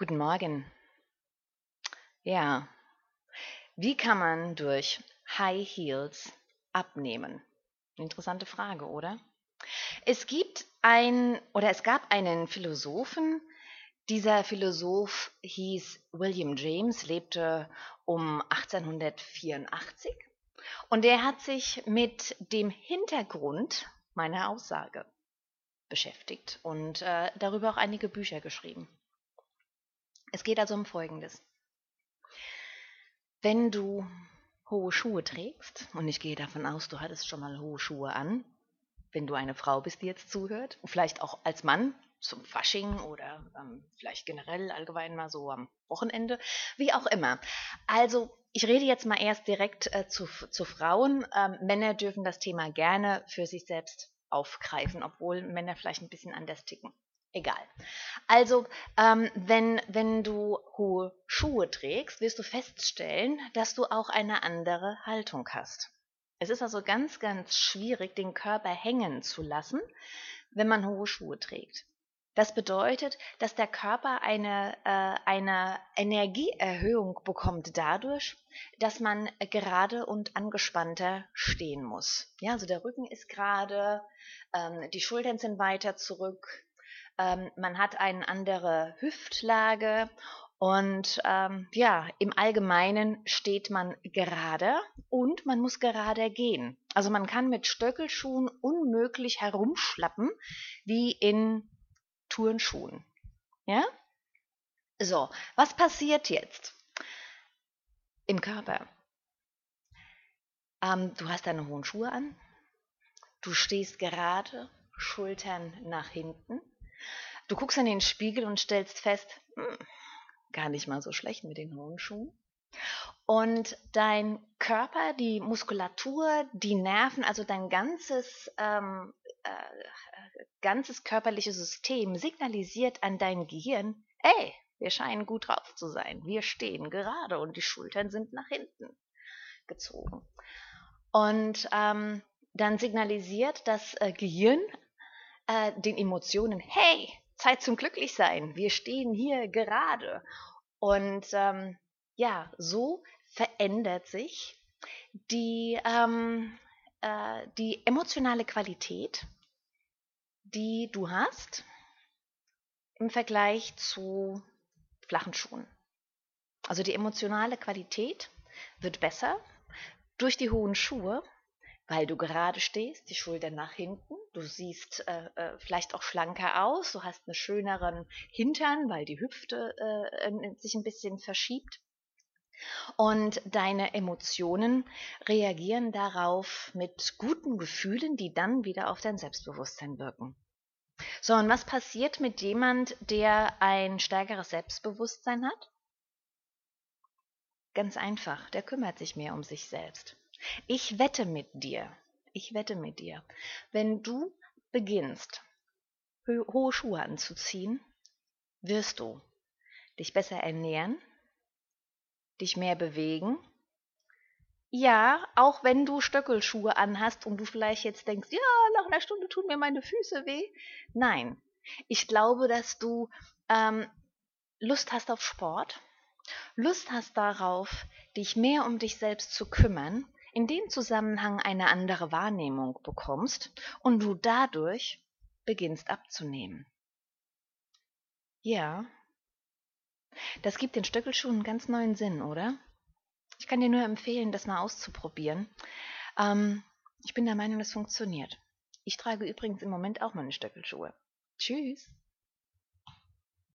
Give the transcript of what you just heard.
Guten Morgen. Ja, wie kann man durch High Heels abnehmen? Interessante Frage, oder? Es gibt ein oder es gab einen Philosophen, dieser Philosoph hieß William James, lebte um 1884 und er hat sich mit dem Hintergrund meiner Aussage beschäftigt und äh, darüber auch einige Bücher geschrieben. Es geht also um Folgendes. Wenn du hohe Schuhe trägst, und ich gehe davon aus, du hattest schon mal hohe Schuhe an, wenn du eine Frau bist, die jetzt zuhört, vielleicht auch als Mann zum Fasching oder ähm, vielleicht generell allgemein mal so am Wochenende, wie auch immer. Also ich rede jetzt mal erst direkt äh, zu, zu Frauen. Ähm, Männer dürfen das Thema gerne für sich selbst aufgreifen, obwohl Männer vielleicht ein bisschen anders ticken. Egal. Also, ähm, wenn, wenn du hohe Schuhe trägst, wirst du feststellen, dass du auch eine andere Haltung hast. Es ist also ganz, ganz schwierig, den Körper hängen zu lassen, wenn man hohe Schuhe trägt. Das bedeutet, dass der Körper eine, äh, eine Energieerhöhung bekommt dadurch, dass man gerade und angespannter stehen muss. Ja, also der Rücken ist gerade, ähm, die Schultern sind weiter zurück, ähm, man hat eine andere Hüftlage und ähm, ja, im Allgemeinen steht man gerade und man muss gerade gehen. Also man kann mit Stöckelschuhen unmöglich herumschlappen wie in Turnschuhen. Ja? So, was passiert jetzt im Körper? Ähm, du hast deine hohen Schuhe an, du stehst gerade, Schultern nach hinten. Du guckst in den Spiegel und stellst fest, hm, gar nicht mal so schlecht mit den hohen Schuhen. Und dein Körper, die Muskulatur, die Nerven, also dein ganzes ähm, äh, ganzes körperliche System signalisiert an dein Gehirn, ey, wir scheinen gut drauf zu sein, wir stehen gerade und die Schultern sind nach hinten gezogen. Und ähm, dann signalisiert das äh, Gehirn äh, den Emotionen, hey, Zeit zum Glücklichsein, wir stehen hier gerade. Und ähm, ja, so verändert sich die, ähm, äh, die emotionale Qualität die du hast im Vergleich zu flachen Schuhen. Also die emotionale Qualität wird besser durch die hohen Schuhe, weil du gerade stehst, die Schultern nach hinten, du siehst äh, äh, vielleicht auch schlanker aus, du hast einen schöneren Hintern, weil die Hüfte äh, sich ein bisschen verschiebt. Und deine Emotionen reagieren darauf mit guten Gefühlen, die dann wieder auf dein Selbstbewusstsein wirken. So, und was passiert mit jemand, der ein stärkeres Selbstbewusstsein hat? Ganz einfach, der kümmert sich mehr um sich selbst. Ich wette mit dir, ich wette mit dir, wenn du beginnst, hohe Schuhe anzuziehen, wirst du dich besser ernähren, dich mehr bewegen. Ja, auch wenn du Stöckelschuhe anhast und du vielleicht jetzt denkst, ja, nach einer Stunde tun mir meine Füße weh. Nein, ich glaube, dass du ähm, Lust hast auf Sport, Lust hast darauf, dich mehr um dich selbst zu kümmern, in dem Zusammenhang eine andere Wahrnehmung bekommst und du dadurch beginnst abzunehmen. Ja, das gibt den Stöckelschuhen einen ganz neuen Sinn, oder? Ich kann dir nur empfehlen, das mal auszuprobieren. Ähm, ich bin der Meinung, das funktioniert. Ich trage übrigens im Moment auch meine Stöckelschuhe. Tschüss.